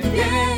Si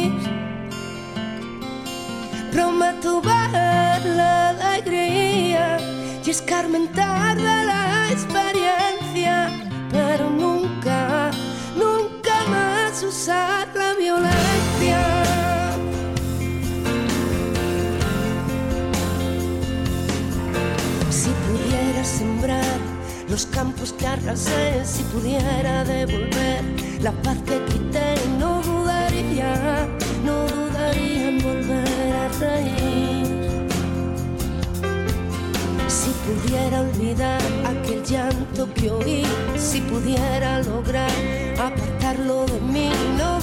prometo ver la alegría y escarmentar de la experiencia, pero nunca, nunca más usar la violencia. Si pudiera sembrar los campos que arrasé, si pudiera devolver la paz que quité, no dudaría, Si pudiera olvidar aquel llanto que oí, si pudiera lograr apartarlo de mí, no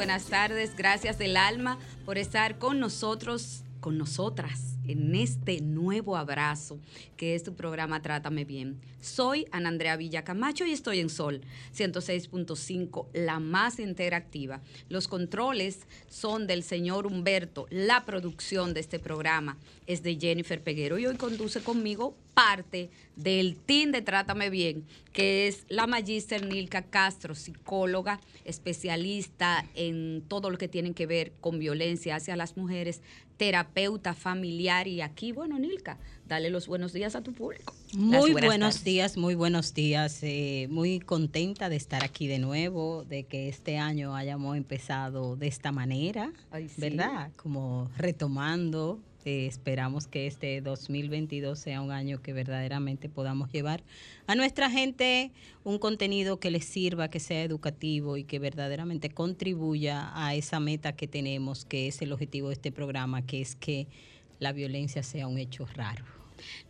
buenas tardes. Gracias del alma por estar con nosotros, con nosotras en este nuevo abrazo que es tu programa Trátame Bien. Soy Ana Andrea Villacamacho y estoy en Sol 106.5, la más interactiva. Los controles son del señor Humberto. La producción de este programa es de Jennifer Peguero y hoy conduce conmigo parte del team de Trátame Bien, que es la magíster Nilka Castro, psicóloga, especialista en todo lo que tiene que ver con violencia hacia las mujeres, terapeuta familiar y aquí, bueno, Nilka, dale los buenos días a tu público. Muy buenos días, muy buenos días. eh, muy contenta de estar aquí de nuevo, de que este año hayamos empezado de esta manera, Ay, sí. ¿verdad? Como retomando. Eh, esperamos que este 2022 sea un año que verdaderamente podamos llevar a nuestra gente un contenido que les sirva, que sea educativo y que verdaderamente contribuya a esa meta que tenemos, que es el objetivo de este programa, que es que la violencia sea un hecho raro.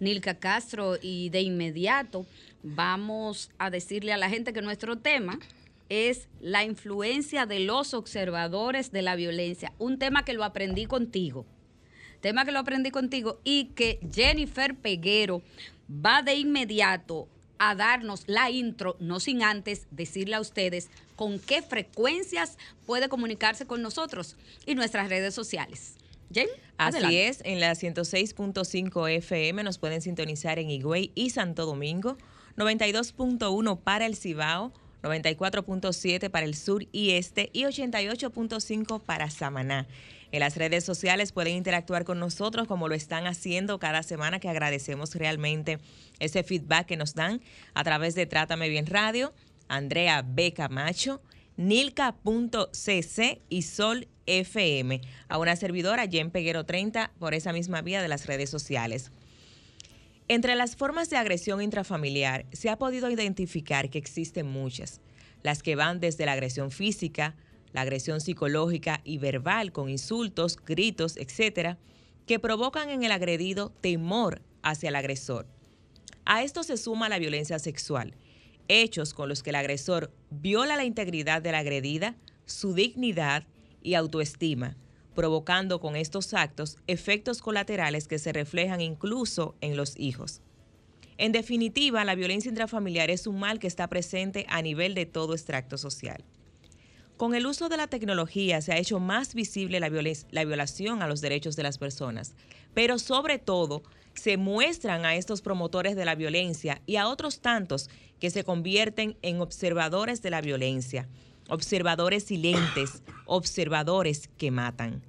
Nilka Castro y de inmediato vamos a decirle a la gente que nuestro tema es la influencia de los observadores de la violencia, un tema que lo aprendí contigo, tema que lo aprendí contigo y que Jennifer Peguero va de inmediato a darnos la intro, no sin antes decirle a ustedes con qué frecuencias puede comunicarse con nosotros y nuestras redes sociales. Jen, Así adelante. es, en la 106.5 FM nos pueden sintonizar en Higüey y Santo Domingo, 92.1 para el Cibao, 94.7 para el sur y este y 88.5 para Samaná. En las redes sociales pueden interactuar con nosotros como lo están haciendo cada semana, que agradecemos realmente ese feedback que nos dan a través de Trátame Bien Radio, Andrea B. Camacho, nilka.cc y Sol FM. A una servidora, Jen Peguero 30, por esa misma vía de las redes sociales. Entre las formas de agresión intrafamiliar se ha podido identificar que existen muchas, las que van desde la agresión física, la agresión psicológica y verbal con insultos, gritos, etcétera, que provocan en el agredido temor hacia el agresor. A esto se suma la violencia sexual, hechos con los que el agresor viola la integridad de la agredida, su dignidad y autoestima, provocando con estos actos efectos colaterales que se reflejan incluso en los hijos. En definitiva, la violencia intrafamiliar es un mal que está presente a nivel de todo extracto social. Con el uso de la tecnología se ha hecho más visible la, la, violación a los derechos de las personas, pero sobre todo se muestran a estos promotores de la violencia y a otros tantos que se convierten en observadores de la violencia, observadores silentes, observadores que matan.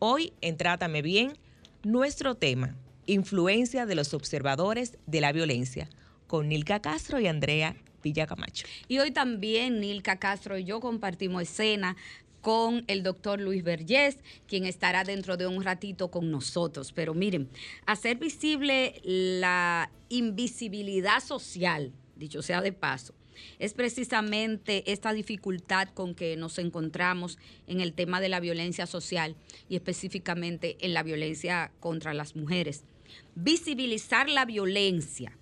Hoy en Trátame Bien, nuestro tema, influencia de los observadores de la violencia, con Nilka Castro y Andrea Villacamacho. Y hoy también Nilka Castro y yo compartimos escena con el doctor Luis Vergés, quien estará dentro de un ratito con nosotros. Pero miren, hacer visible la invisibilidad social, dicho sea de paso, es precisamente esta dificultad con que nos encontramos en el tema de la violencia social y específicamente en la violencia contra las mujeres. Visibilizar la violencia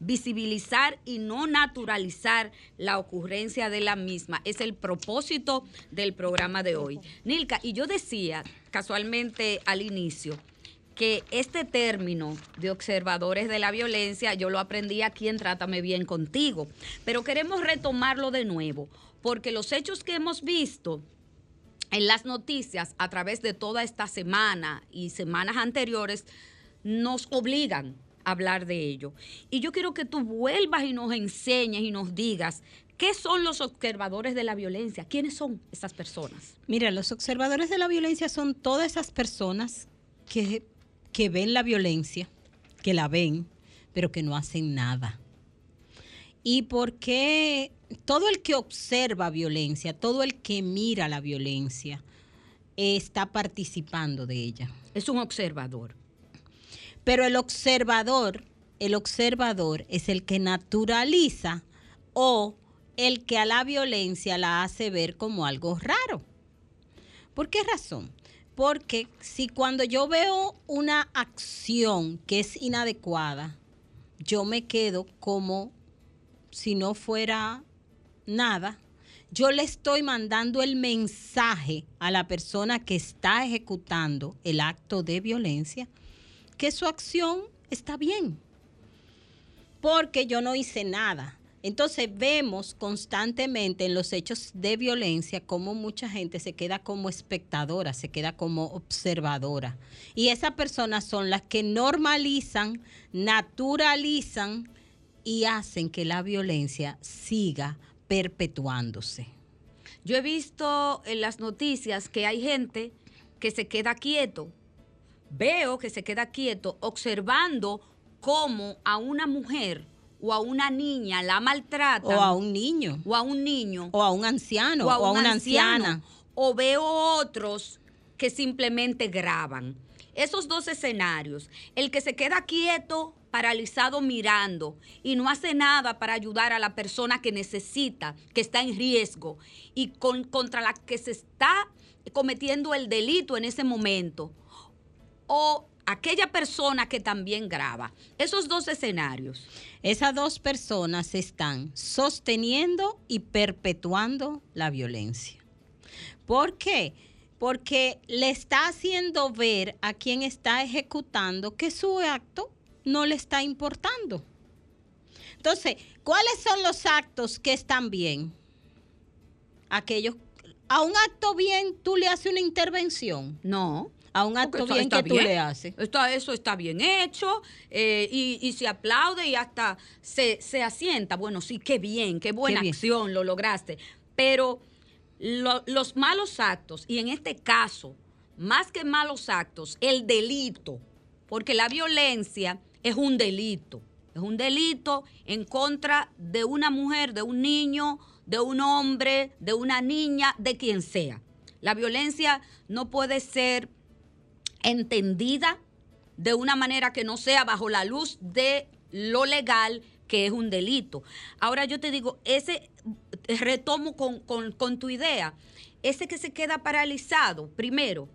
visibilizar y no naturalizar la ocurrencia de la misma. Es el propósito del programa de hoy. Nilka, y yo decía casualmente al inicio que este término de observadores de la violencia yo lo aprendí aquí en Trátame Bien contigo, pero queremos retomarlo de nuevo, porque los hechos que hemos visto en las noticias a través de toda esta semana y semanas anteriores nos obligan hablar de ello. Y yo quiero que tú vuelvas y nos enseñes y nos digas ¿Qué son los observadores de la violencia? ¿Quiénes son esas personas? Mira, los observadores de la violencia son todas esas personas que, que, ven la violencia, que la ven, pero que no hacen nada. ¿Y por qué todo el que observa violencia, todo el que mira la violencia, está participando de ella? Es un observador. Pero el observador, el observador es el que naturaliza o el que a la violencia la hace ver como algo raro. ¿Por qué razón? Porque si cuando yo veo una acción que es inadecuada, yo me quedo como si no fuera nada, yo le estoy mandando el mensaje a la persona que está ejecutando el acto de violencia que su acción está bien, porque yo no hice nada. Entonces vemos constantemente en los hechos de violencia cómo mucha gente se queda como espectadora, se queda como observadora. Y esas personas son las que normalizan, naturalizan y hacen que la violencia siga perpetuándose. Yo he visto en las noticias que hay gente que se queda quieto veo que se queda quieto observando cómo a una mujer o a una niña la maltratan. O a un niño. O a un niño. O a un anciano. O a, una anciana. O veo otros que simplemente graban. Esos dos escenarios, el que se queda quieto, paralizado mirando y no hace nada para ayudar a la persona que necesita, que está en riesgo y con, contra la que se está cometiendo el delito en ese momento o aquella persona que también graba. Esos dos escenarios. Esas dos personas están sosteniendo y perpetuando la violencia. ¿Por qué? Porque le está haciendo ver a quien está ejecutando que su acto no le está importando. Entonces, ¿cuáles son los actos que están bien? Aquellos, a un acto bien tú le haces una intervención. No a un acto bien que tú le haces. eso está bien hecho eh, y, se aplaude y hasta se, asienta. Bueno, sí, qué bien, qué buena acción lo lograste. Pero los malos actos, y en este caso, más que malos actos, el delito, porque la violencia es un delito. Es un delito en contra de una mujer, de un niño, de un hombre, de una niña, de quien sea. La violencia no puede ser entendida de una manera que no sea bajo la luz de lo legal, que es un delito. Ahora yo te digo, ese retomo con, tu idea, ese que se queda paralizado, primero,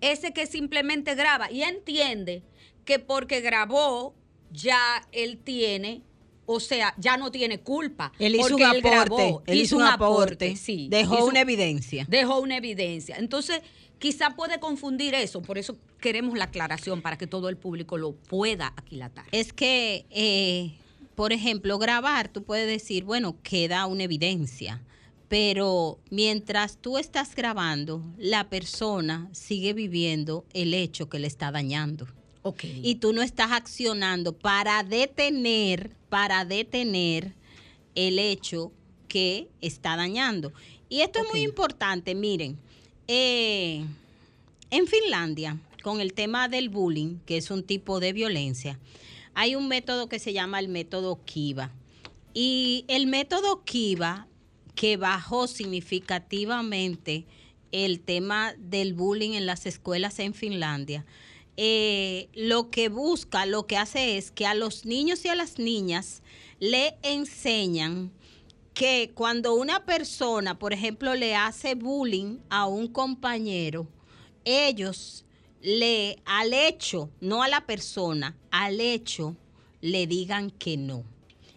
ese que simplemente graba y entiende que porque grabó ya él tiene o sea, ya no tiene culpa. Él hizo un aporte. él hizo un aporte. sí. Dejó una evidencia. Dejó una evidencia. Entonces, quizá puede confundir eso, por eso queremos la aclaración para que todo el público lo pueda aquilatar. Es que eh, por ejemplo, grabar, tú puedes decir, bueno, queda una evidencia, pero mientras tú estás grabando, la persona sigue viviendo el hecho que le está dañando. Okay. Y tú no estás accionando para detener, para detener el hecho que está dañando. Y esto es muy importante, miren, eh, en Finlandia, con el tema del bullying, que es un tipo de violencia, hay un método que se llama el método Kiva. Y el método Kiva, que bajó significativamente el tema del bullying en las escuelas en Finlandia, eh, lo que busca, lo que hace es que a los niños y a las niñas le enseñan que cuando una persona, por ejemplo, le hace bullying a un compañero, ellos le al hecho, no a la persona, al hecho le digan que no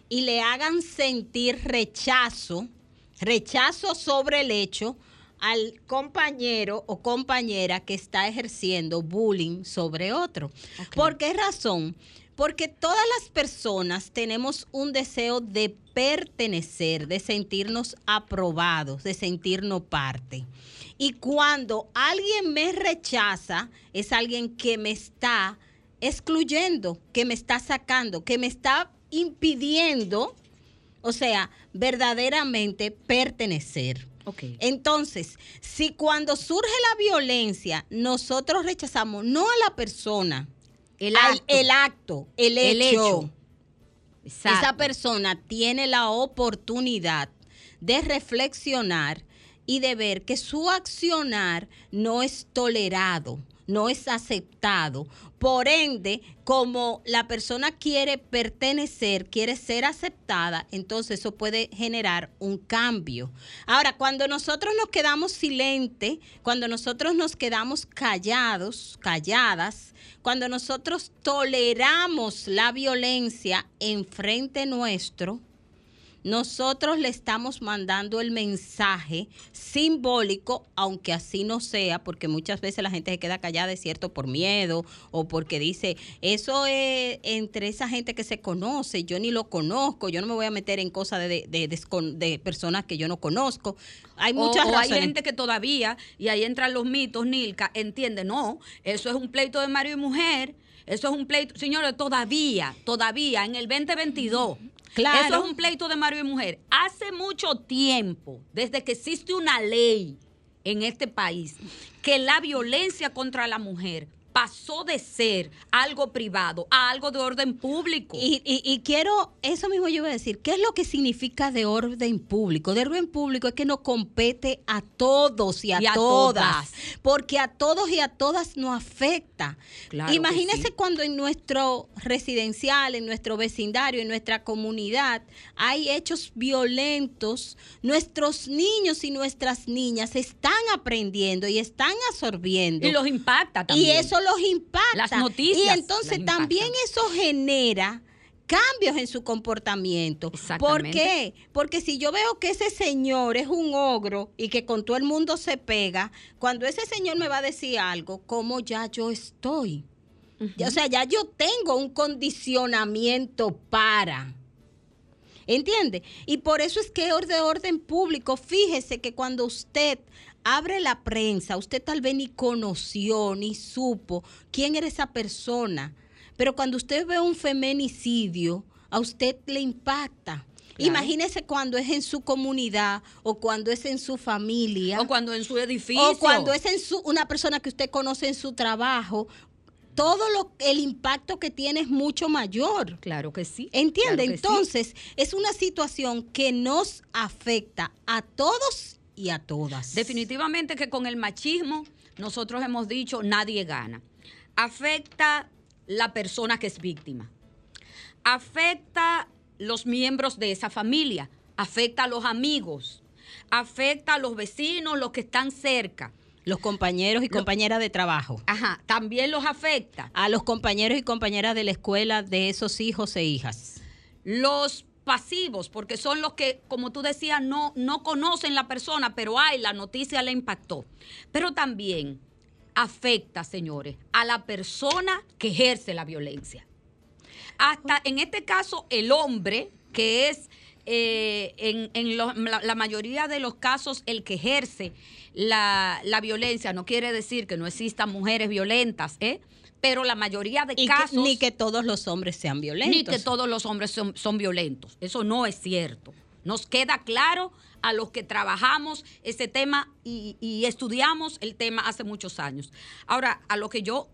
y le hagan sentir rechazo, rechazo sobre el hecho al compañero o compañera que está ejerciendo bullying sobre otro. ¿Por qué razón? Porque todas las personas tenemos un deseo de pertenecer, de sentirnos aprobados, de sentirnos parte. Y cuando alguien me rechaza, es alguien que me está excluyendo, que me está sacando, que me está impidiendo, o sea, verdaderamente pertenecer. Entonces, si cuando surge la violencia, nosotros rechazamos no a la persona, el acto, el, acto, el hecho. Esa persona tiene la oportunidad de reflexionar y de ver que su accionar no es tolerado, no es aceptado. Por ende, como la persona quiere pertenecer, quiere ser aceptada, entonces eso puede generar un cambio. Ahora, cuando nosotros nos quedamos silentes, cuando nosotros nos quedamos callados, calladas, cuando nosotros toleramos la violencia en frente nuestro, nosotros le estamos mandando el mensaje simbólico, aunque así no sea, porque muchas veces la gente se queda callada, es cierto, por miedo o porque dice, eso es entre esa gente que se conoce, yo ni lo conozco, yo no me voy a meter en cosas de, de, personas que yo no conozco. Hay muchas o, hay gente que todavía, y ahí entran los mitos, Nilka, entiende, no, eso es un pleito de marido y mujer. Eso es un pleito, señores, todavía, todavía, en el 2022, Eso es un pleito de marido y mujer. Hace mucho tiempo, desde que existe una ley en este país, que la violencia contra la mujer pasó de ser algo privado a algo de orden público. Y, quiero, eso mismo yo voy a decir, ¿qué es lo que significa de orden público? De orden público es que nos compete a todos y a, todas, porque a todos y a todas nos afecta. Imagínese cuando en nuestro residencial, en nuestro vecindario, en nuestra comunidad hay hechos violentos, nuestros niños y nuestras niñas están aprendiendo y están absorbiendo. Y los impacta también. Y eso los impacta. Las noticias. Y entonces también eso genera cambios en su comportamiento. ¿Por qué? Porque si yo veo que ese señor es un ogro y que con todo el mundo se pega, cuando ese señor me va a decir algo, ¿cómo ya yo estoy? O sea, ya yo tengo un condicionamiento para. ¿Entiende? Y por eso es que de orden público, fíjese que cuando usted abre la prensa, usted tal vez ni conoció ni supo quién era esa persona, pero cuando usted ve un feminicidio, a usted le impacta. Imagínese cuando es en su comunidad o cuando es en su familia. O cuando en su edificio. O cuando es en su, una persona que usted conoce en su trabajo. Todo lo, el impacto que tiene es mucho mayor. Claro que sí. ¿Entiende? Entonces, es una situación que nos afecta a todos y a todas. Definitivamente que con el machismo nosotros hemos dicho nadie gana. Afecta la persona que es víctima. Afecta los miembros de esa familia. Afecta a los amigos. Afecta a los vecinos, los que están cerca. Los compañeros y compañeras de trabajo. Ajá, también los afecta. A los compañeros y compañeras de la escuela de esos hijos e hijas. Los pasivos, porque son los que, como tú decías, no, no conocen la persona, pero hay, la noticia le impactó. Pero también afecta, señores, a la persona que ejerce la violencia. hasta en este caso el hombre, que es eh, en, en la mayoría de los casos el que ejerce la, la violencia, no quiere decir que no existan mujeres violentas, ¿eh? Pero la mayoría de Y que- casos... ni que todos los hombres sean violentos. Ni que todos los hombres son, son violentos. Eso no es cierto. Nos queda claro a los que trabajamos ese tema y, y estudiamos el tema hace muchos años. Ahora, a lo que yo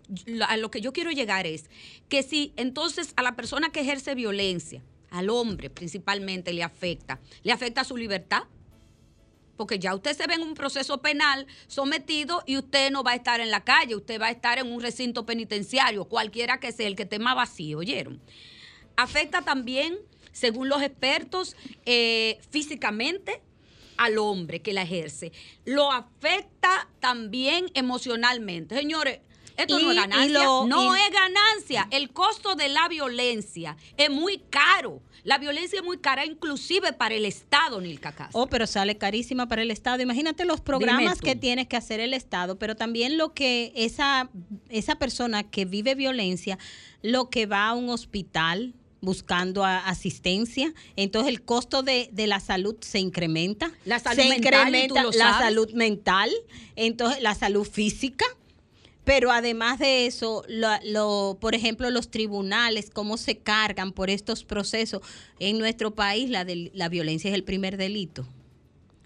a lo que yo quiero llegar es que si entonces a la persona que ejerce violencia, al hombre principalmente le afecta, le afecta su libertad, porque ya usted se ve en un proceso penal sometido y usted no va a estar en la calle, usted va a estar en un recinto penitenciario, cualquiera que sea, el que esté más vacío, ¿oyeron? Afecta también, según los expertos, eh, físicamente al hombre que la ejerce. Lo afecta también emocionalmente. Señores, esto no es ganancia. lo- no y- es ganancia. El costo de la violencia es muy caro. La violencia es muy cara inclusive para el Estado, Nilka Castro. Oh, pero sale carísima para el Estado. Imagínate los programas que tienes que hacer el Estado, pero también lo que esa, esa persona que vive violencia, lo que va a un hospital buscando a- asistencia, entonces el costo de, de la salud se incrementa. La salud se mental, incrementa la salud mental, entonces la salud física. Pero además de eso, lo, lo- por ejemplo, los tribunales, cómo se cargan por estos procesos. En nuestro país la, del- la violencia es el primer delito,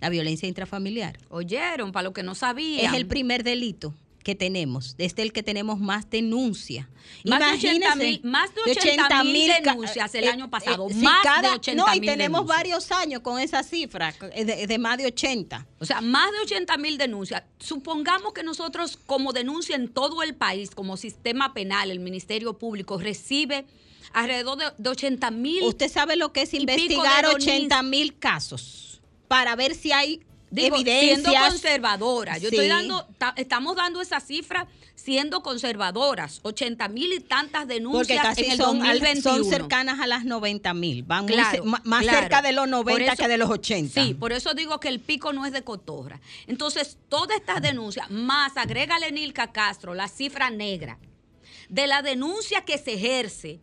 la violencia intrafamiliar. Oyeron, para los que no sabían. Es el primer delito que tenemos, desde el que tenemos más denuncia. Más de 80 Imagínense, mil- más de 80 mil ca- denuncias el año pasado, sí, más de 80 No, y tenemos denuncias. varios años con esa cifra, eh, de, de más de 80. O sea, más de 80 mil denuncias. Supongamos que nosotros, como denuncia en todo el país, como sistema penal, el Ministerio Público recibe alrededor de, de 80 mil. Usted sabe lo que es investigar donis- 80 mil casos para ver si hay Digo, siendo conservadora. Yo Sí. estoy dando, ta- estamos dando esa cifra siendo conservadoras. 80 mil y tantas Porque denuncias casi en el son, al- 2021. son cercanas a las 90 mil. Van Claro, más claro. cerca de los Por 90 eso- que de los 80. Sí, por eso digo que el pico no es de cotorra. Entonces, todas estas denuncias, más agrégale Nilka Castro, la cifra negra de la denuncia que se ejerce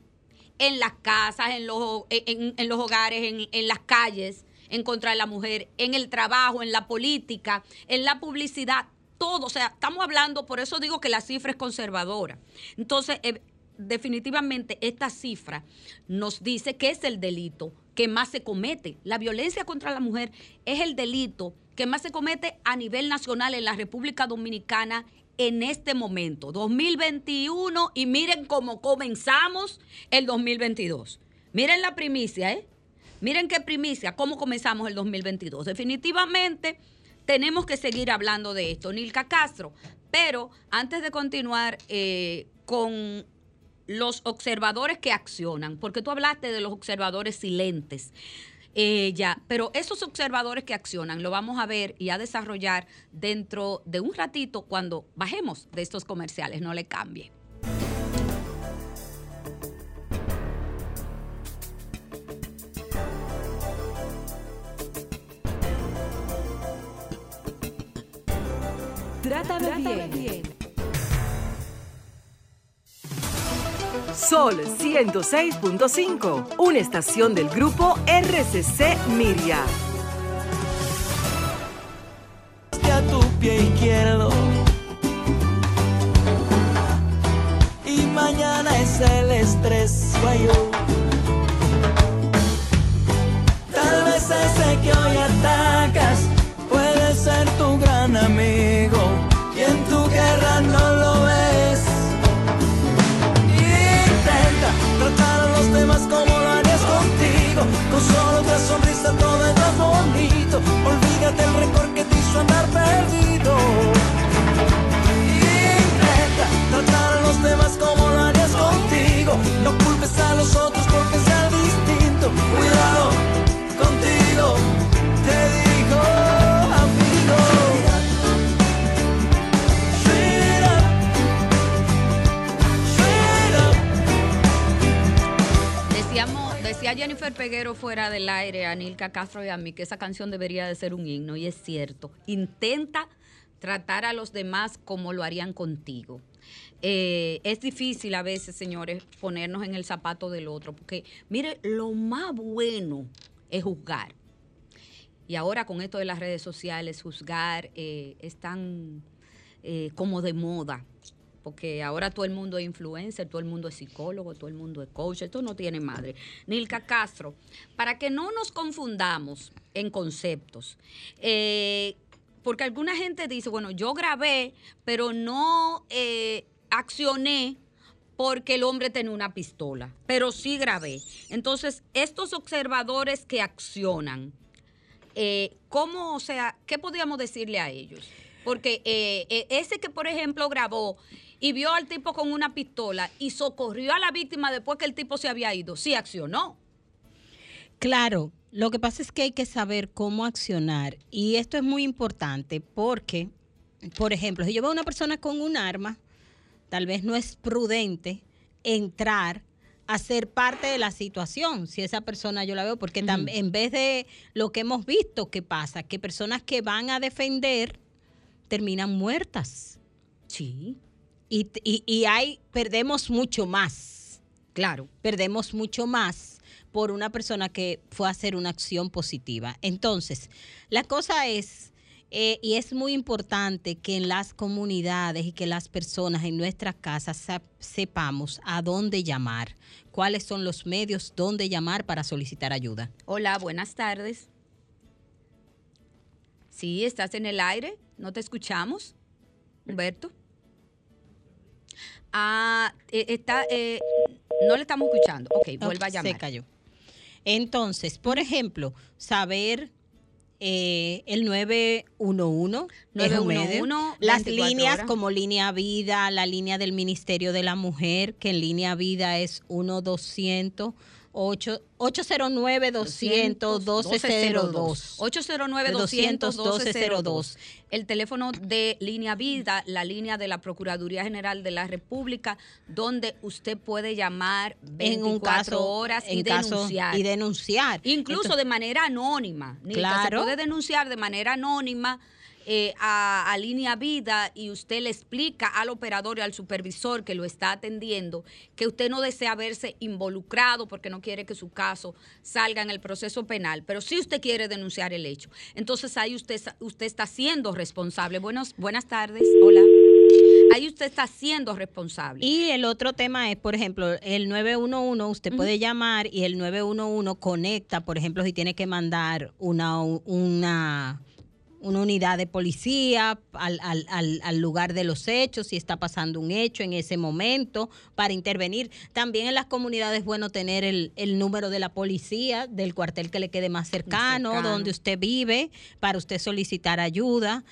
en las casas, en los, en, en los hogares, en, en las calles, en contra de la mujer, en el trabajo, en la política, en la publicidad, todo. O sea, estamos hablando, por eso digo que la cifra es conservadora. Entonces, eh, definitivamente esta cifra nos dice que es el delito que más se comete. La violencia contra la mujer es el delito que más se comete a nivel nacional en la República Dominicana en este momento, 2021, y miren cómo comenzamos el 2022. Miren la primicia, ¿eh? Miren qué primicia, cómo comenzamos el 2022. Definitivamente tenemos que seguir hablando de esto, Nilka Castro. Pero antes de continuar eh, con los observadores que accionan, porque tú hablaste de los observadores silentes. eh, ya, pero esos observadores que accionan lo vamos a ver y a desarrollar dentro de un ratito cuando bajemos de estos comerciales, no le cambie. Trátame, bien. Sol 106.5, una estación del grupo RCC Miria. a tu pie izquierdo. Y mañana es el estrés falló. Tal vez ese que hoy atacas puede ser tu gran amigo. Decía Jennifer Peguero fuera del aire, a Nilka Castro y a mí, que esa canción debería de ser un himno, y es cierto. Intenta tratar a los demás como lo harían contigo. eh, es difícil a veces, señores, ponernos en el zapato del otro, porque mire, lo más bueno es juzgar. Y ahora con esto de las redes sociales, juzgar eh, es tan eh, como de moda. Porque ahora todo el mundo es influencer, todo el mundo es psicólogo, todo el mundo es coach, esto no tiene madre. Nilka Castro, para que no nos confundamos en conceptos, eh, porque alguna gente dice, bueno, yo grabé, pero no eh, accioné porque el hombre tenía una pistola, pero sí grabé. Entonces, estos observadores que accionan, eh, ¿cómo, o sea, qué podríamos decirle a ellos? Porque ese que, por ejemplo, grabó y vio al tipo con una pistola y socorrió a la víctima después que el tipo se había ido, sí accionó. Claro, lo que pasa es que hay que saber cómo accionar y esto es muy importante porque, por ejemplo, si yo veo a una persona con un arma, tal vez no es prudente entrar a ser parte de la situación, si esa persona yo la veo, porque en vez de lo que hemos visto que pasa, que personas que van a defender terminan muertas. Sí, Y, y- y hay, perdemos mucho más claro. perdemos mucho más por una persona que fue a hacer una acción positiva. Entonces, la cosa es, eh, y es muy importante que en las comunidades y que las personas en nuestras casas sa- sepamos a dónde llamar, cuáles son los medios, dónde llamar para solicitar ayuda. Hola, buenas tardes. Sí, estás en el aire, no te escuchamos. Humberto. Ah, eh, está, eh, no le estamos escuchando. Ok, vuelva a llamar. Se cayó. Entonces, por ejemplo, saber eh, el 911, es un medio. 911, las 24 líneas horas. como línea vida, la línea del Ministerio de la Mujer, que en línea vida es 1 200 8 809 200 1202 809 200 1202 El teléfono de Línea Vida, la línea de la Procuraduría General de la República, donde usted puede llamar 24 en un caso horas y en caso- denunciar. y denunciar. Incluso Entonces, de manera anónima. Claro. Se puede denunciar de manera anónima eh, a, a Línea Vida y usted le explica al operador y al supervisor que lo está atendiendo que usted no desea verse involucrado porque no quiere que su caso salga en el proceso penal, pero sí usted quiere denunciar el hecho. Entonces ahí usted, usted está siendo responsable. Buenos, buenas tardes. Hola. Ahí usted está siendo responsable. Y el otro tema es, por ejemplo, el 911, usted puede llamar y el 911 conecta, por ejemplo, si tiene que mandar una, una, una unidad de policía al, al- al- al lugar de los hechos, si está pasando un hecho en ese momento, para intervenir. También en las comunidades es bueno tener el, el número de la policía, del cuartel que le quede más cercano, cercano. donde usted vive, para usted solicitar ayuda.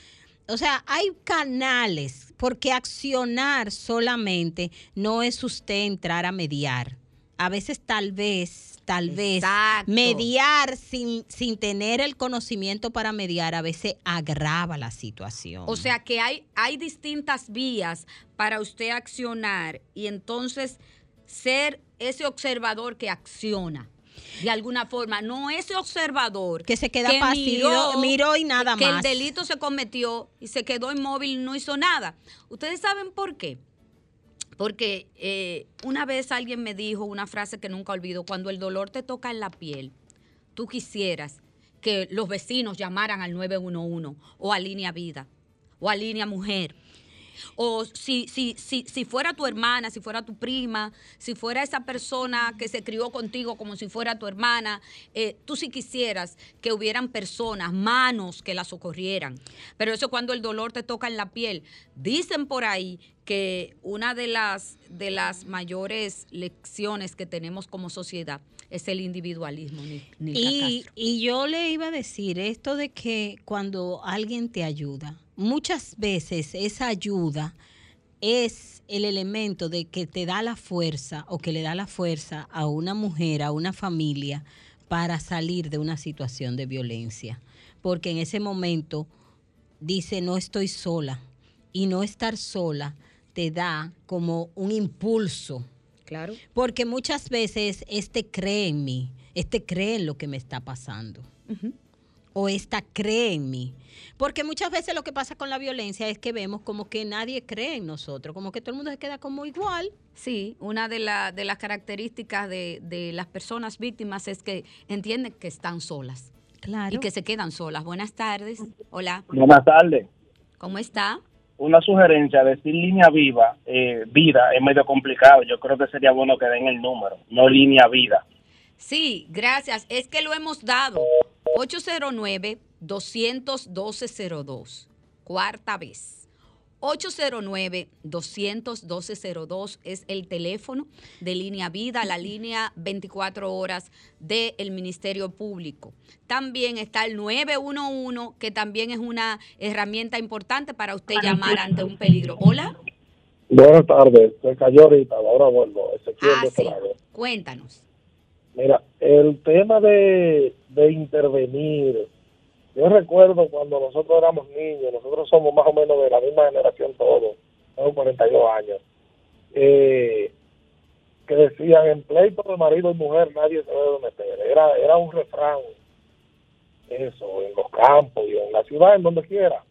O sea, hay canales, porque accionar solamente no es usted entrar a mediar. A veces tal vez, tal vez, mediar sin, sin tener el conocimiento para mediar a veces agrava la situación. O sea que hay, hay distintas vías para usted accionar y entonces ser ese observador que acciona. De alguna forma, no ese observador Que se queda pasivo, miró y nada que más. el delito se cometió y se quedó inmóvil y no hizo nada. ¿Ustedes saben por qué? Porque eh, una vez alguien me dijo una frase que nunca olvido, cuando el dolor te toca en la piel, tú quisieras que los vecinos llamaran al 911 o a Línea Vida o a Línea Mujer. O si, si, si, si fuera tu hermana, si fuera tu prima, si fuera esa persona que se crió contigo como si fuera tu hermana, eh, tú sí quisieras que hubieran personas, manos que la socorrieran. Pero eso cuando el dolor te toca en la piel. Dicen por ahí que una de las, de las mayores lecciones que tenemos como sociedad es el individualismo. Y, y yo le iba a decir esto de que cuando alguien te ayuda, muchas veces esa ayuda es el elemento de que te da la fuerza o que le da la fuerza a una mujer, a una familia, para salir de una situación de violencia. Porque en ese momento dice, no estoy sola. Y no estar sola te da como un impulso Claro. porque muchas veces este cree en mí, este cree en lo que me está pasando. o esta cree en mí. Porque muchas veces lo que pasa con la violencia es que vemos como que nadie cree en nosotros, como que todo el mundo se queda como igual. Sí, una de, la- de las características de, de las personas víctimas es que entienden que están solas Claro. y que se quedan solas. Buenas tardes. Hola, Buenas tardes. ¿cómo está? Una sugerencia, decir línea viva, eh, vida, es medio complicado. Yo creo que sería bueno que den el número, no línea vida. Sí, gracias. Es que lo hemos dado. 809-212-02. Cuarta vez. 809-212-02 es el teléfono de Línea Vida, la línea 24 horas del Ministerio Público. También está el 911, que también es una herramienta importante para usted llamar ante un peligro. Hola. Buenas tardes, se cayó ahorita, ahora vuelvo. Ezequiel Ah, de sí. Cuéntanos. Mira, el tema de, de intervenir, yo recuerdo cuando nosotros éramos niños, nosotros somos más o menos de la misma generación todos, tengo 42 años, eh, que decían en pleito de marido y mujer nadie se debe meter. Era, era un refrán, eso, en los campos y en la ciudad, en donde quiera.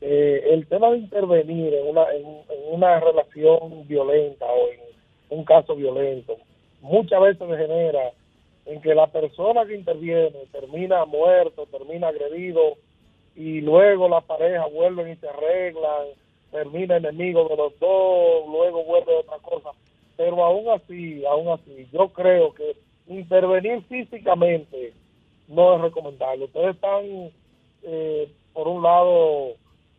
Eh, el tema de intervenir en una, en, en una relación violenta o en un caso violento muchas veces degenera en que la persona que interviene termina muerto, termina agredido y luego la pareja vuelven y se arreglan, termina enemigo de los dos, luego vuelve otra cosa. Pero aún así, aún así, yo creo que intervenir físicamente no es recomendable. Ustedes están, eh, por un lado,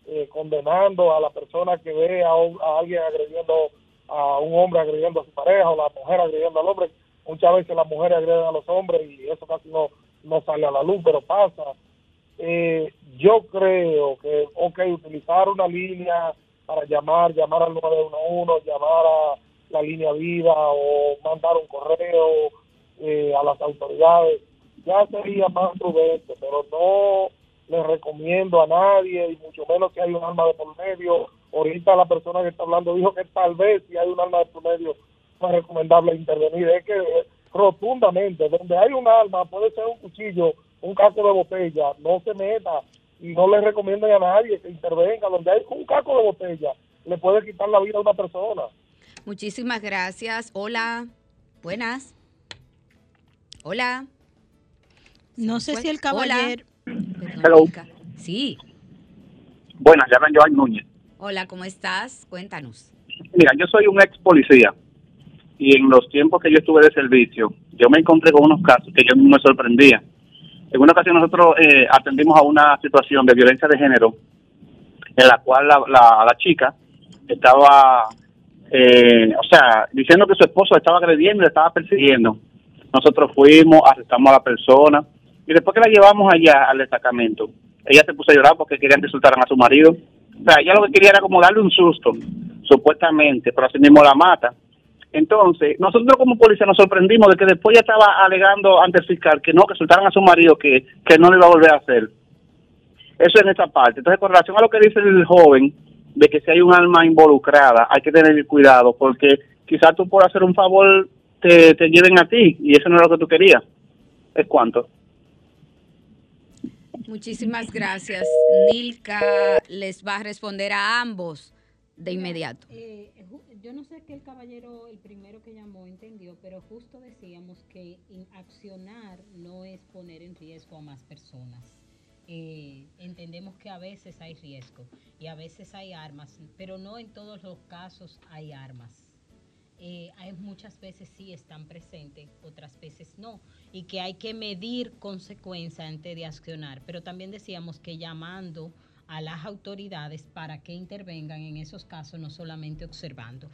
eh, condenando a la persona que ve a, un- a alguien agrediendo a un hombre agrediendo a su pareja o la mujer agrediendo al hombre. Muchas veces las mujeres agreden a los hombres y eso casi no, no sale a la luz, pero pasa. Eh, yo creo que, ok, utilizar una línea para llamar, llamar al 911, llamar a la línea viva o mandar un correo eh, a las autoridades, ya sería más prudente, pero no le recomiendo a nadie, y mucho menos si hay un arma de por medio. Ahorita la persona que está hablando dijo que tal vez si hay un arma de por medio es recomendable intervenir. Es que rotundamente, donde hay un arma, puede ser un cuchillo, un caco de botella, no se meta y no le recomienden a nadie que intervenga. Donde hay un caco de botella, le puede quitar la vida a una persona. Muchísimas gracias. Hola. Buenas. Hola. No sé si el caballero... Hello. Sí. Buenas, llaman Joan Núñez. Hola, ¿cómo estás? Cuéntanos. Mira, yo soy un ex policía y en los tiempos que yo estuve de servicio, yo me encontré con unos casos que yo me sorprendía. En una ocasión nosotros eh, atendimos a una situación de violencia de género en la cual la, la, chica estaba, eh, o sea, diciendo que su esposo estaba agrediendo y la estaba persiguiendo. Nosotros fuimos, arrestamos a la persona y después que la llevamos allá al destacamento, ella se puso a llorar porque querían que soltaran a su marido. O sea, ella lo que quería era como darle un susto, supuestamente, pero así mismo la mata. Entonces, nosotros como policía nos sorprendimos de que después ya estaba alegando ante el fiscal que no, que soltaran a su marido, que, que no lo iba a volver a hacer. Eso en esa parte. Entonces, con relación a lo que dice el joven, de que si hay un alma involucrada, hay que tener cuidado, porque quizás tú por hacer un favor te, te lleven a ti, y eso no es lo que tú querías. ¿Es cuánto? Muchísimas gracias. Nilka les va a responder a ambos de inmediato. Eh, ju- yo no sé que el caballero, el primero que llamó, entendió, pero justo decíamos que accionar no es poner en riesgo a más personas. Eh, entendemos que a veces hay riesgo y a veces hay armas, pero no en todos los casos hay armas. Eh, hay muchas veces sí están presentes, otras veces no, y que hay que medir consecuencias antes de accionar. Pero también decíamos que llamando a las autoridades para que intervengan en esos casos, no solamente observando.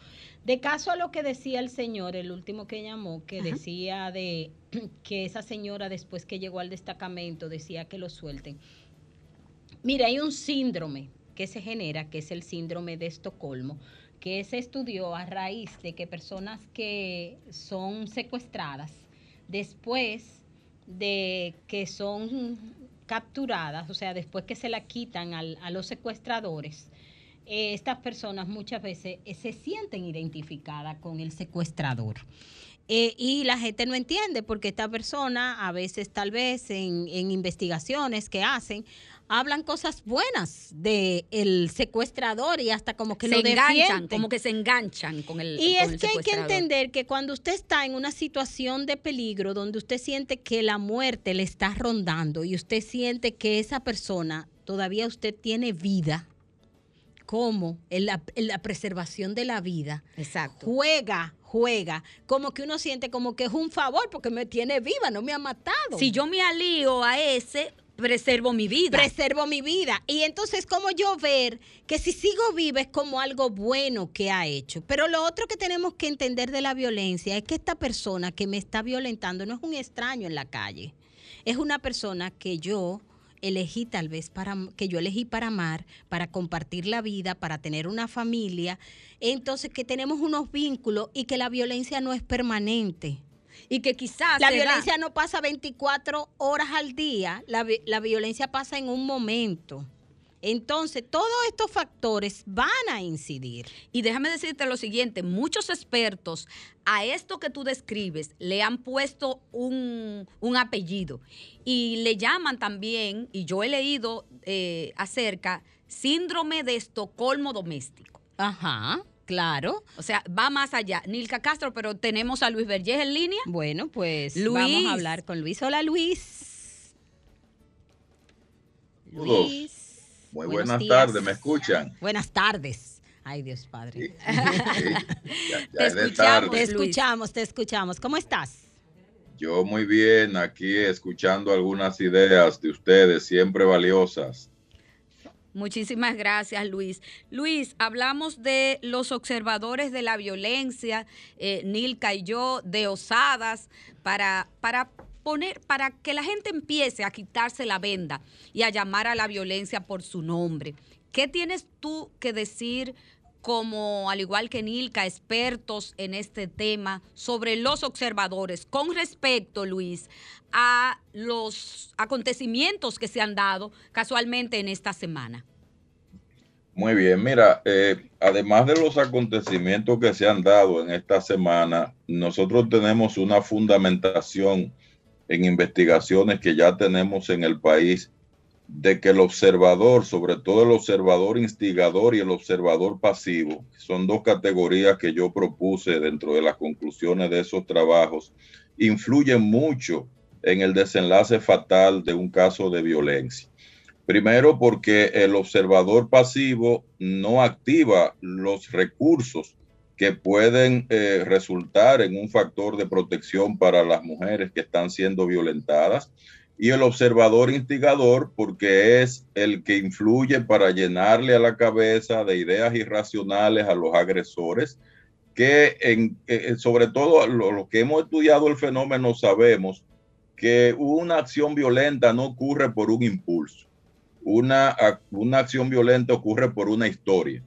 De caso a lo que decía el señor, el último que llamó, que decía de que esa señora después que llegó al destacamento decía que lo suelten. Mira, hay un síndrome que se genera, que es el síndrome de Estocolmo, que se estudió a raíz de que personas que son secuestradas, después de que son capturadas, o sea, después que se la quitan al- a los secuestradores, eh, estas personas muchas veces eh, se sienten identificadas con el secuestrador. Eh, y la gente no entiende porque esta persona a veces tal vez en, en investigaciones que hacen hablan cosas buenas de el secuestrador y hasta como que se lo enganchan, defienden. como que se enganchan con el Y con es el que hay que entender que cuando usted está en una situación de peligro donde usted siente que la muerte le está rondando y usted siente que esa persona todavía usted tiene vida, como en la, en la preservación de la vida, Exacto. juega, juega, como que uno siente como que es un favor porque me tiene viva, no me ha matado. Si yo me alío a ese, preservo mi vida. preservo mi vida. Y entonces, como yo ver que si sigo viva es como algo bueno que ha hecho. Pero lo otro que tenemos que entender de la violencia es que esta persona que me está violentando no es un extraño en la calle. Es una persona que yo elegí tal vez para que yo elegí para amar, para compartir la vida, para tener una familia. Entonces, que tenemos unos vínculos y que la violencia no es permanente. y que quizás La da- violencia no pasa 24 horas al día, la, la violencia pasa en un momento. Entonces, todos estos factores van a incidir. Y déjame decirte lo siguiente, muchos expertos a esto que tú describes le han puesto un, un apellido y le llaman también, y yo he leído eh, acerca, síndrome de Estocolmo doméstico. Ajá, claro. O sea, va más allá. Nilka Castro, pero tenemos a Luis Vergés en línea. Bueno, pues Luis. vamos a hablar con Luis. Hola, Luis. Luis. Muy buenos buenas tardes, ¿me escuchan? Buenas tardes. Ay, Dios Padre. Sí, ya- ya Te es de escuchamos. tarde. Te escuchamos, te escuchamos. ¿Cómo estás? Yo muy bien, aquí escuchando algunas ideas de ustedes, siempre valiosas. Muchísimas gracias, Luis. Luis, hablamos de los observadores de la violencia, eh, Nilka y yo, de osadas, para, para poner, para que la gente empiece a quitarse la venda y a llamar a la violencia por su nombre. ¿Qué tienes tú que decir como, al igual que Nilka, expertos en este tema, sobre los observadores con respecto, Luis, a los acontecimientos que se han dado casualmente en esta semana? Muy bien, mira, eh, además de los acontecimientos que se han dado en esta semana, nosotros tenemos una fundamentación en investigaciones que ya tenemos en el país de que el observador, sobre todo el observador instigador y el observador pasivo, son dos categorías que yo propuse dentro de las conclusiones de esos trabajos, influyen mucho en el desenlace fatal de un caso de violencia. Primero porque el observador pasivo no activa los recursos que pueden eh, resultar en un factor de protección para las mujeres que están siendo violentadas. Y el observador instigador porque es el que influye para llenarle a la cabeza de ideas irracionales a los agresores, que en, eh, sobre todo los lo que hemos estudiado el fenómeno sabemos que una acción violenta no ocurre por un impulso una, una acción violenta ocurre por una historia,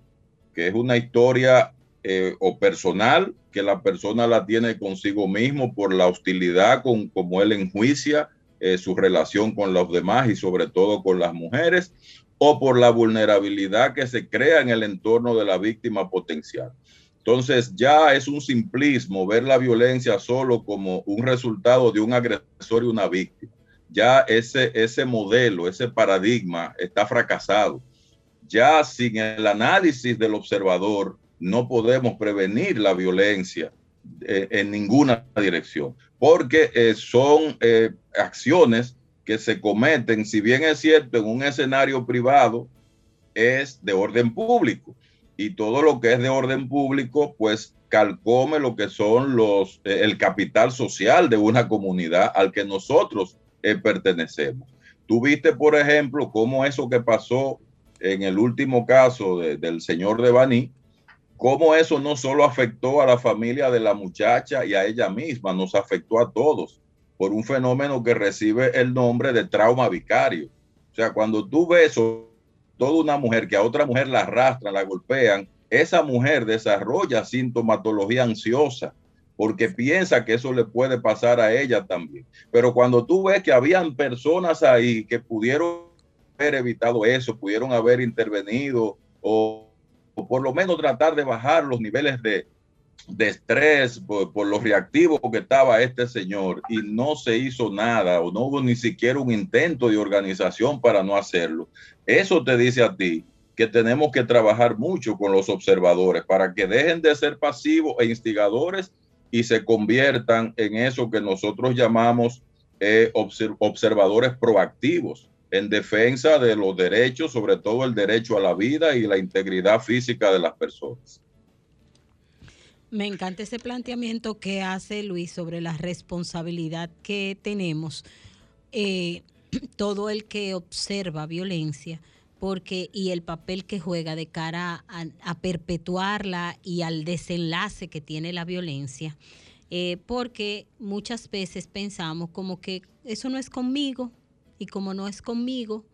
que es una historia eh, o personal, que la persona la tiene consigo mismo por la hostilidad con como él enjuicia eh, su relación con los demás y sobre todo con las mujeres, o por la vulnerabilidad que se crea en el entorno de la víctima potencial. Entonces ya es un simplismo ver la violencia solo como un resultado de un agresor y una víctima ya ese, ese modelo, ese paradigma está fracasado. Ya sin el análisis del observador no podemos prevenir la violencia eh, en ninguna dirección, porque eh, son eh, acciones que se cometen, si bien es cierto, en un escenario privado, es de orden público. Y todo lo que es de orden público, pues calcome lo que son los, el capital social de una comunidad al que nosotros pertenecemos. Tuviste, por ejemplo, cómo eso que pasó en el último caso de, del señor de Baní, cómo eso no solo afectó a la familia de la muchacha y a ella misma, nos afectó a todos por un fenómeno que recibe el nombre de trauma vicario. O sea, cuando tú ves toda una mujer que a otra mujer la arrastran, la golpean, esa mujer desarrolla sintomatología ansiosa porque piensa que eso le puede pasar a ella también. Pero cuando tú ves que habían personas ahí que pudieron haber evitado eso, pudieron haber intervenido o, por lo menos tratar de bajar los niveles de, de estrés por, por lo reactivo que estaba este señor y no se hizo nada o no hubo ni siquiera un intento de organización para no hacerlo. Eso te dice a ti que tenemos que trabajar mucho con los observadores para que dejen de ser pasivos e instigadores y se conviertan en eso que nosotros llamamos eh, obser- observadores proactivos en defensa de los derechos, sobre todo el derecho a la vida y la integridad física de las personas. Me encanta ese planteamiento que hace Luis sobre la responsabilidad que tenemos eh, todo el que observa violencia porque y el papel que juega de cara a, perpetuarla y al desenlace que tiene la violencia, eh, porque muchas veces pensamos como que eso no es conmigo y como no es conmigo,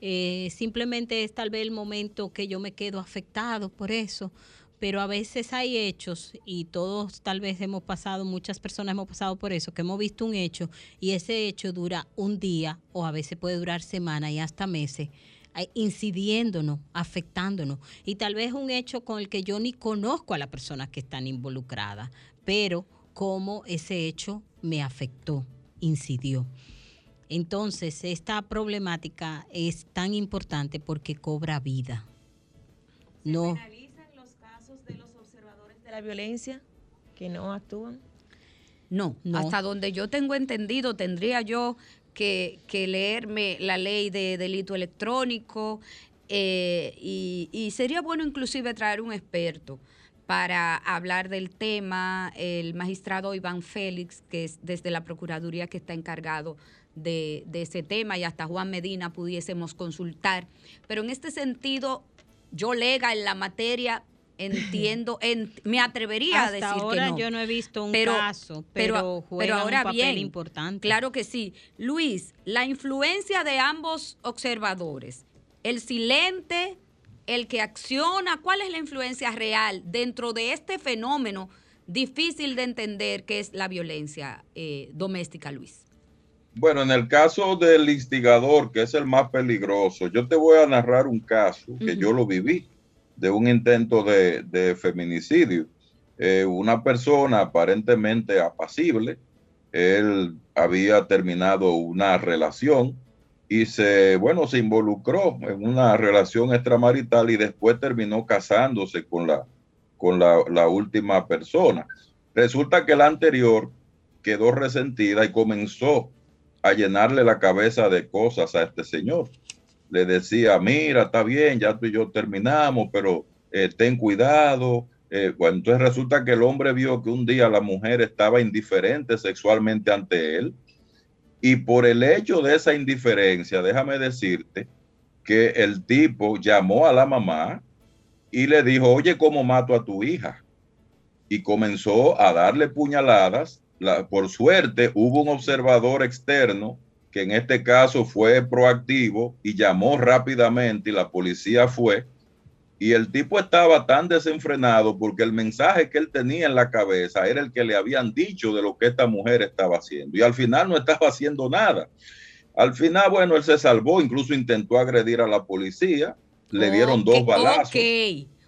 eh, simplemente es tal vez el momento que yo me quedo afectado por eso, pero a veces hay hechos y todos tal vez hemos pasado, muchas personas hemos pasado por eso, que hemos visto un hecho y ese hecho dura un día o a veces puede durar semanas y hasta meses incidiéndonos, afectándonos. Y tal vez un hecho con el que yo ni conozco a las personas que están involucradas, pero cómo ese hecho me afectó, incidió. Entonces, esta problemática es tan importante porque cobra vida. No. ¿Penalizan los casos de los observadores de la violencia que no actúan? No, No. hasta donde yo tengo entendido, tendría yo que, que leerme la ley de delito electrónico eh, y, y sería bueno inclusive traer un experto para hablar del tema, el magistrado Iván Félix, que es desde la Procuraduría que está encargado de, de ese tema, y hasta Juan Medina pudiésemos consultar. Pero en este sentido, yo lega en la materia, entiendo, en- me atrevería a decir ahora que no. yo no he visto un Pero- caso, pero- pero, juega pero ahora un papel bien, importante. Claro que sí. Luis, la influencia de ambos observadores, el silente, el que acciona, ¿cuál es la influencia real dentro de este fenómeno difícil de entender que es la violencia eh, doméstica, Luis? Bueno, en el caso del instigador, que es el más peligroso, yo te voy a narrar un caso que yo lo viví de un intento de, de feminicidio. Eh, una persona aparentemente apacible, él había terminado una relación y se, bueno, se involucró en una relación extramarital y después terminó casándose con la, con la, la última persona. Resulta que la anterior quedó resentida y comenzó a llenarle la cabeza de cosas a este señor. Le decía, mira, está bien, ya tú y yo terminamos, pero eh, ten cuidado. Eh, bueno, entonces resulta que el hombre vio que un día la mujer estaba indiferente sexualmente ante él y por el hecho de esa indiferencia, déjame decirte que el tipo llamó a la mamá y le dijo, oye, ¿cómo mato a tu hija? Y comenzó a darle puñaladas. La- por suerte hubo un observador externo que en este caso fue proactivo y llamó rápidamente y la policía fue. Y el tipo estaba tan desenfrenado porque el mensaje que él tenía en la cabeza era el que le habían dicho de lo que esta mujer estaba haciendo. Y al final no estaba haciendo nada. Al final, bueno, él se salvó, incluso intentó agredir a la policía. Le dieron dos balazos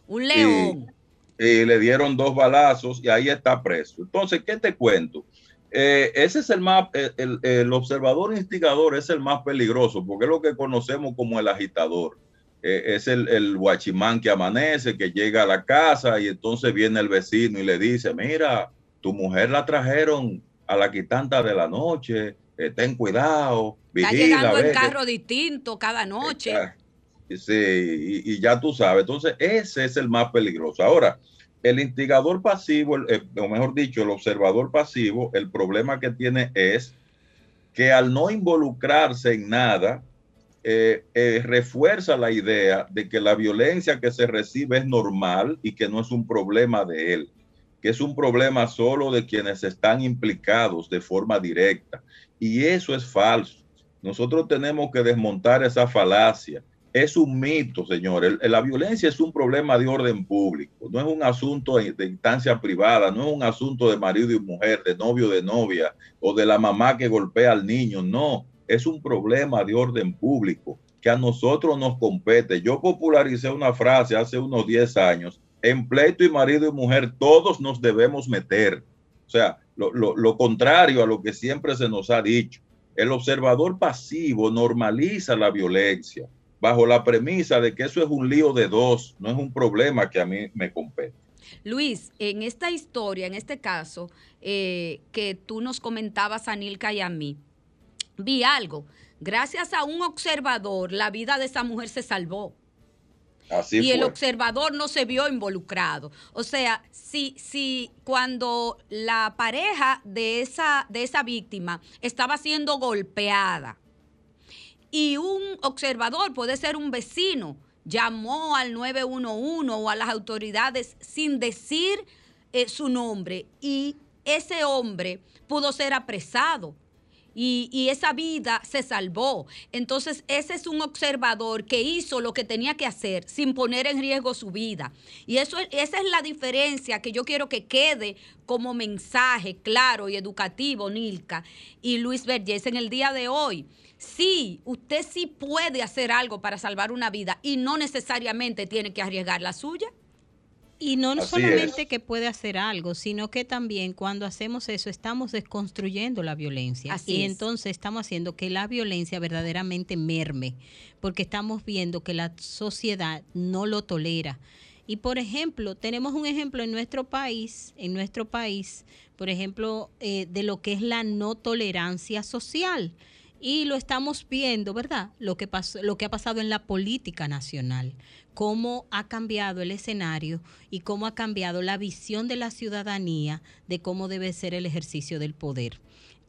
un león. y le dieron dos balazos y ahí está preso. Entonces, ¿qué te cuento? Eh, ese es el más, el, el- el observador instigador es el más peligroso porque es lo que conocemos como el agitador. Eh, es el, el guachimán que amanece, que llega a la casa y entonces viene el vecino y le dice, mira, tu mujer la trajeron a la quitanta de la noche, eh, ten cuidado, Está vigila. llegando ve en carro distinto cada noche. Sí, y, ya tú sabes. Entonces, ese es el más peligroso. Ahora, el instigador pasivo, eh, o mejor dicho, el observador pasivo, el problema que tiene es que al no involucrarse en nada, eh, eh, refuerza la idea de que la violencia que se recibe es normal y que no es un problema de él, que es un problema solo de quienes están implicados de forma directa. Y eso es falso. Nosotros tenemos que desmontar esa falacia. Es un mito, señor. El- la violencia es un problema de orden público, no es un asunto de instancia privada, no es un asunto de marido y mujer, de novio de novia o de la mamá que golpea al niño, no, es un problema de orden público que a nosotros nos compete. Yo popularicé una frase hace unos 10 años en pleito y marido y mujer todos nos debemos meter. O sea, lo, lo, lo contrario a lo que siempre se nos ha dicho. El observador pasivo normaliza la violencia bajo la premisa de que eso es un lío de dos, no es un problema que a mí me compete. Luis, en esta historia, en este caso, eh, que tú nos comentabas a Nilka y a mí, vi algo. Gracias a un observador, la vida de esa mujer se salvó. Así y el observador no se vio involucrado. O sea, si, si cuando la pareja de esa, de esa víctima estaba siendo golpeada y un observador, puede ser un vecino, llamó al 911 o a las autoridades sin decir eh, su nombre y ese hombre pudo ser apresado. Y, y, esa vida se salvó. Entonces, ese es un observador que hizo lo que tenía que hacer sin poner en riesgo su vida. Y eso, esa es la diferencia que yo quiero que quede como mensaje claro y educativo, Nilka y Luis Vergés, en el día de hoy. Sí, usted sí puede hacer algo para salvar una vida y no necesariamente tiene que arriesgar la suya. Y no Así solamente es. que puede hacer algo, sino que también cuando hacemos eso estamos desconstruyendo la violencia. Así y es. entonces estamos haciendo que la violencia verdaderamente merme, porque estamos viendo que la sociedad no lo tolera. Y por ejemplo, tenemos un ejemplo en nuestro país, en nuestro país, por ejemplo, eh, de lo que es la no tolerancia social. Y lo estamos viendo, ¿verdad? Lo que, pasó, lo que ha pasado en la política nacional, cómo ha cambiado el escenario y cómo ha cambiado la visión de la ciudadanía de cómo debe ser el ejercicio del poder.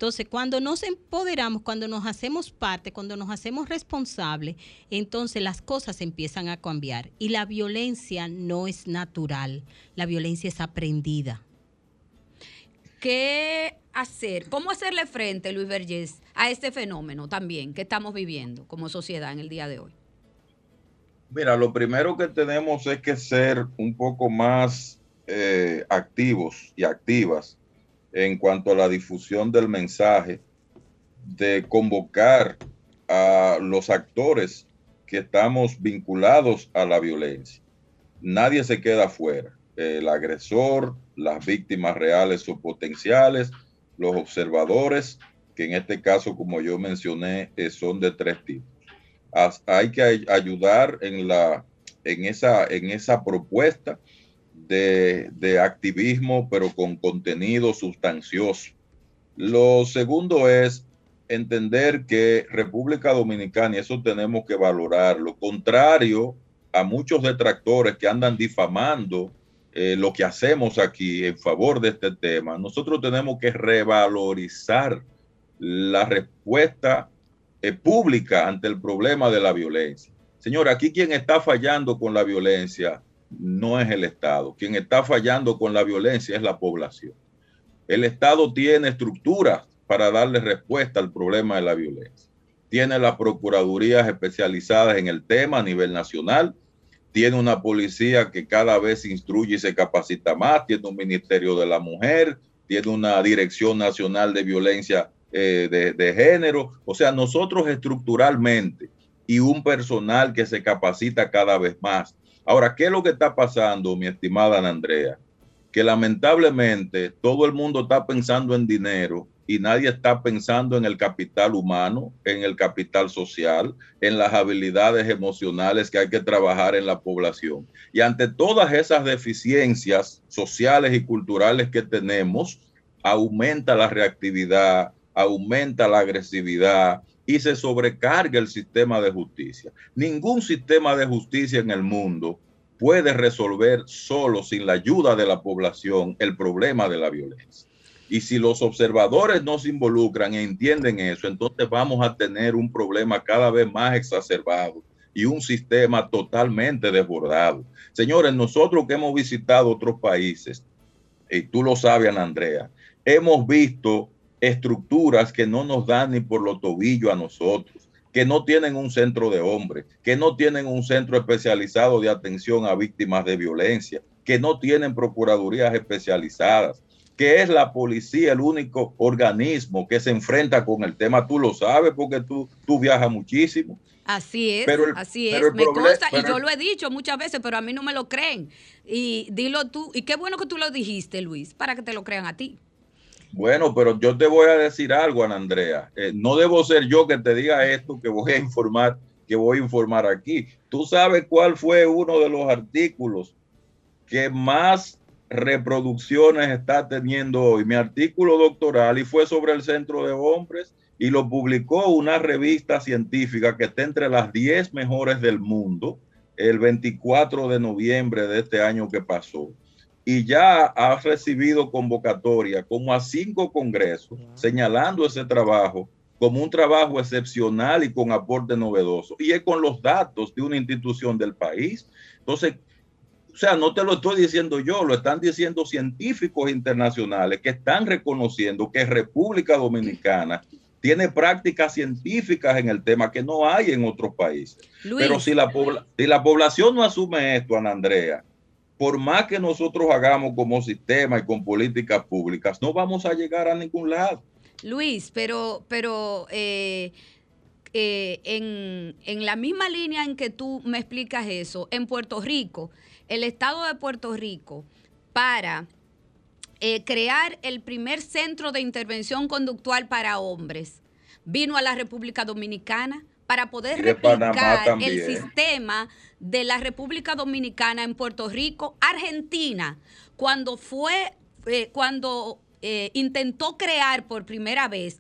Entonces, cuando nos empoderamos, cuando nos hacemos parte, cuando nos hacemos responsables, entonces las cosas empiezan a cambiar. Y la violencia no es natural, la violencia es aprendida. ¿Qué hacer? ¿Cómo hacerle frente, Luis Vergés, a este fenómeno también que estamos viviendo como sociedad en el día de hoy? Mira, lo primero que tenemos es que ser un poco más eh, activos y activas en cuanto a la difusión del mensaje, de convocar a los actores que estamos vinculados a la violencia. Nadie se queda fuera. El agresor, las víctimas reales o potenciales, los observadores, que en este caso, como yo mencioné, eh, son de tres tipos. Hay que ay- ayudar en, la, en, esa, en esa propuesta de, de activismo, pero con contenido sustancioso. Lo segundo es entender que República Dominicana, y eso tenemos que valorarlo, contrario a muchos detractores que andan difamando eh, lo que hacemos aquí en favor de este tema, nosotros tenemos que revalorizar la respuesta eh, pública ante el problema de la violencia. Señor, aquí quien está fallando con la violencia no es el Estado, quien está fallando con la violencia es la población. El Estado tiene estructuras para darle respuesta al problema de la violencia. Tiene las procuradurías especializadas en el tema a nivel nacional, tiene una policía que cada vez instruye y se capacita más, tiene un Ministerio de la Mujer, tiene una Dirección Nacional de Violencia eh, de, de Género. O sea, nosotros estructuralmente y un personal que se capacita cada vez más. Ahora, ¿qué es lo que está pasando, mi estimada Ana Andrea? Que lamentablemente todo el mundo está pensando en dinero y nadie está pensando en el capital humano, en el capital social, en las habilidades emocionales que hay que trabajar en la población. Y ante todas esas deficiencias sociales y culturales que tenemos, aumenta la reactividad, aumenta la agresividad y se sobrecarga el sistema de justicia. Ningún sistema de justicia en el mundo puede resolver solo sin la ayuda de la población el problema de la violencia. Y si los observadores no se involucran e entienden eso, entonces vamos a tener un problema cada vez más exacerbado y un sistema totalmente desbordado. Señores, nosotros que hemos visitado otros países, y tú lo sabes, Ana Andrea, hemos visto estructuras que no nos dan ni por los tobillos a nosotros, que no tienen un centro de hombres, que no tienen un centro especializado de atención a víctimas de violencia, que no tienen procuradurías especializadas, que es la policía el único organismo que se enfrenta con el tema. Tú lo sabes porque tú, tú viajas muchísimo. Así es, Pero el- así es. Me consta, y yo lo he dicho muchas veces, pero a mí no me lo creen. Y dilo tú, y qué bueno que tú lo dijiste, Luis, para que te lo crean a ti. Bueno, pero yo te voy a decir algo, Ana Andrea. Eh, no debo ser yo que te diga esto, que voy a informar, que voy a informar aquí. Tú sabes cuál fue uno de los artículos que más reproducciones está teniendo hoy. Mi artículo doctoral y fue sobre el centro de hombres y lo publicó una revista científica que está entre las 10 mejores del mundo el 24 de noviembre de este año que pasó y ya ha recibido convocatoria como a cinco congresos, señalando ese trabajo como un trabajo excepcional y con aporte novedoso. Y es con los datos de una institución del país. Entonces, o sea, no te lo estoy diciendo yo, lo están diciendo científicos internacionales que están reconociendo que República Dominicana tiene prácticas científicas en el tema que no hay en otros países. Luis. Pero si la, si la población no asume esto, Ana Andrea, por más que nosotros hagamos como sistema y con políticas públicas, no vamos a llegar a ningún lado. Luis, pero, pero eh, eh, en, en la misma línea en que tú me explicas eso, en Puerto Rico, el Estado de Puerto Rico, para eh, crear el primer centro de intervención conductual para hombres, vino a la República Dominicana para poder replicar el sistema de la República Dominicana en Puerto Rico, Argentina, cuando fue, eh, cuando eh, intentó crear por primera vez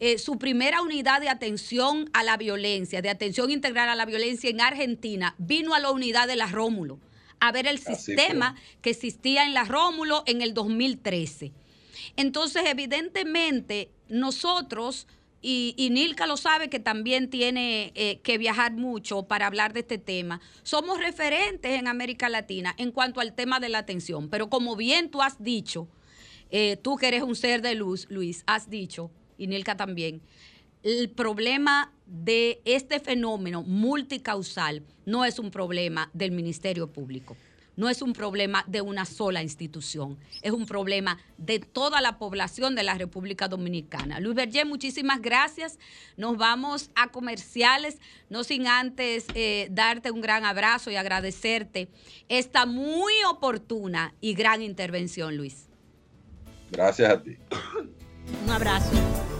eh, su primera unidad de atención a la violencia, de atención integral a la violencia en Argentina, vino a la unidad de la Rómulo a ver el Así sistema que existía en la Rómulo en el 2013. Entonces, evidentemente, nosotros, y, y Nilka lo sabe que también tiene eh, que viajar mucho para hablar de este tema, somos referentes en América Latina en cuanto al tema de la atención. Pero como bien tú has dicho, eh, tú que eres un ser de luz, Luis, has dicho, y Nilka también, el problema de este fenómeno multicausal no es un problema del Ministerio Público, no es un problema de una sola institución, es un problema de toda la población de la República Dominicana. Luis Berger, muchísimas gracias. Nos vamos a comerciales, no sin antes eh, darte un gran abrazo y agradecerte esta muy oportuna y gran intervención, Luis. Gracias a ti. Un abrazo.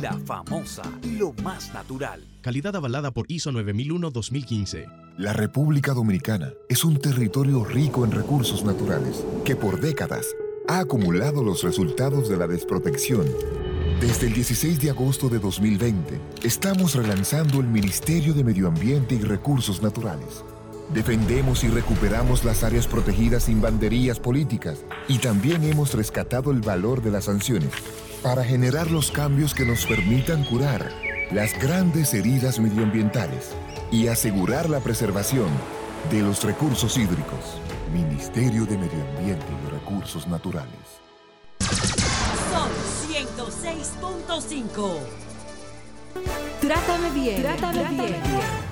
La famosa, lo más natural. Calidad avalada por ISO 9001-2015. La República Dominicana es un territorio rico en recursos naturales que por décadas ha acumulado los resultados de la desprotección. Desde el 16 de agosto de 2020, estamos relanzando el Ministerio de Medio Ambiente y Recursos Naturales. Defendemos y recuperamos las áreas protegidas sin banderías políticas y también hemos rescatado el valor de las sanciones para generar los cambios que nos permitan curar las grandes heridas medioambientales y asegurar la preservación de los recursos hídricos. Ministerio de Medio Ambiente y Recursos Naturales. Son 106.5. Trátame bien. Trátame, bien.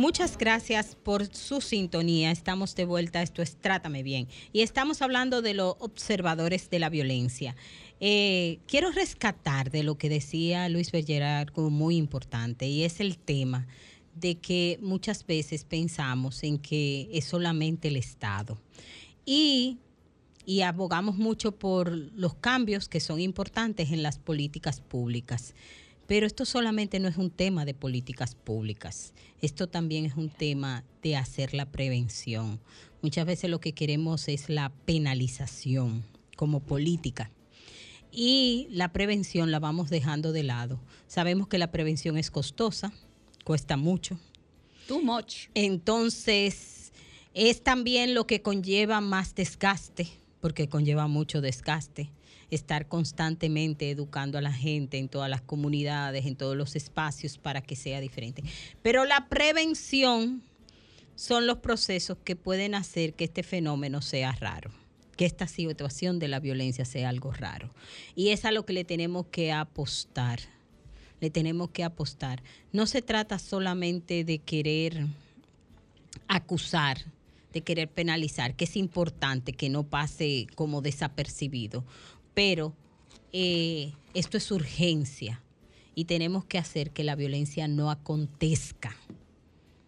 Muchas gracias por su sintonía. Estamos de vuelta. Esto es Trátame Bien. Y estamos hablando de los observadores de la violencia. Eh, quiero rescatar de lo que decía Luis Berger algo muy importante y es el tema de que muchas veces pensamos en que es solamente el Estado. Y y abogamos mucho por los cambios que son importantes en las políticas públicas. Pero esto solamente no es un tema de políticas públicas, esto también es un tema de hacer la prevención. Muchas veces lo que queremos es la penalización como política y la prevención la vamos dejando de lado. Sabemos que la prevención es costosa, cuesta mucho. Too much. Entonces, es también lo que conlleva más desgaste, porque conlleva mucho desgaste estar constantemente educando a la gente en todas las comunidades, en todos los espacios para que sea diferente. Pero la prevención son los procesos que pueden hacer que este fenómeno sea raro, que esta situación de la violencia sea algo raro. Y es a lo que le tenemos que apostar. Le tenemos que apostar. No se trata solamente de querer acusar, de querer penalizar, que es importante que no pase como desapercibido, pero eh, esto es urgencia y tenemos que hacer que la violencia no acontezca.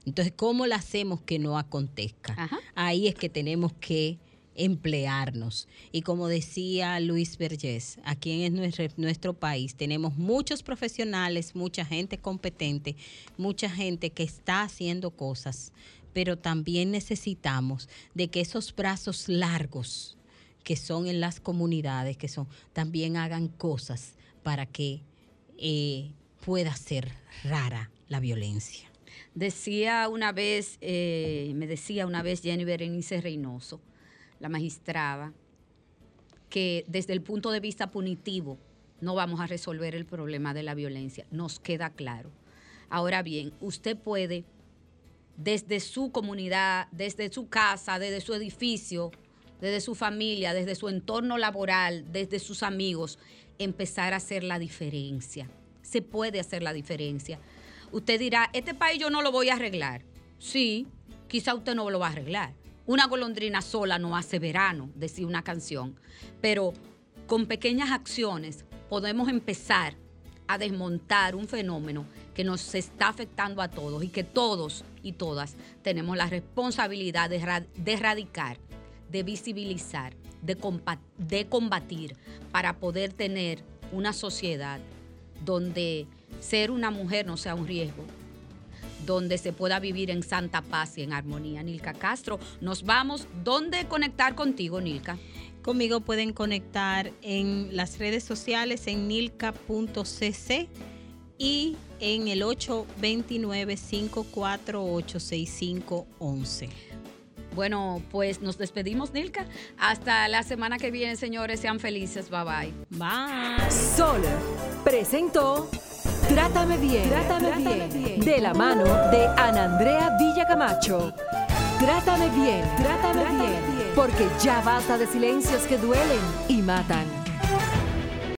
Entonces, ¿cómo la hacemos que no acontezca? Ahí es que tenemos que emplearnos. Y como decía Luis Vergés, aquí en nuestro, nuestro, país tenemos muchos profesionales, mucha gente competente, mucha gente que está haciendo cosas, pero también necesitamos de que esos brazos largos que son en las comunidades, que son, también hagan cosas para que eh, pueda ser rara la violencia. Decía una vez, eh, me decía una vez Jenny Berenice Reynoso, la magistrada, que desde el punto de vista punitivo no vamos a resolver el problema de la violencia. Nos queda claro. Ahora bien, usted puede, desde su comunidad, desde su casa, desde su edificio, desde su familia, desde su entorno laboral, desde sus amigos, empezar a hacer la diferencia. Se puede hacer la diferencia. Usted dirá, este país yo no lo voy a arreglar. Sí, quizá usted no lo va a arreglar. Una golondrina sola no hace verano, decía una canción. Pero con pequeñas acciones podemos empezar a desmontar un fenómeno que nos está afectando a todos y que todos y todas tenemos la responsabilidad de, de erradicar de visibilizar, de, de combatir, para poder tener una sociedad donde ser una mujer no sea un riesgo, donde se pueda vivir en santa paz y en armonía. Nilka Castro, nos vamos. ¿Dónde conectar contigo, Nilka? Conmigo pueden conectar en las redes sociales en nilka.cc y en el 829-548-6511. Bueno, pues nos despedimos, Nilka. Hasta la semana que viene, señores. Sean felices. Bye bye. Bye. Sol presentó Trátame bien, Trátame, bien, de la mano de Ana Andrea Villacamacho. Trátame bien, Trátame, bien, porque ya basta de silencios que duelen y matan.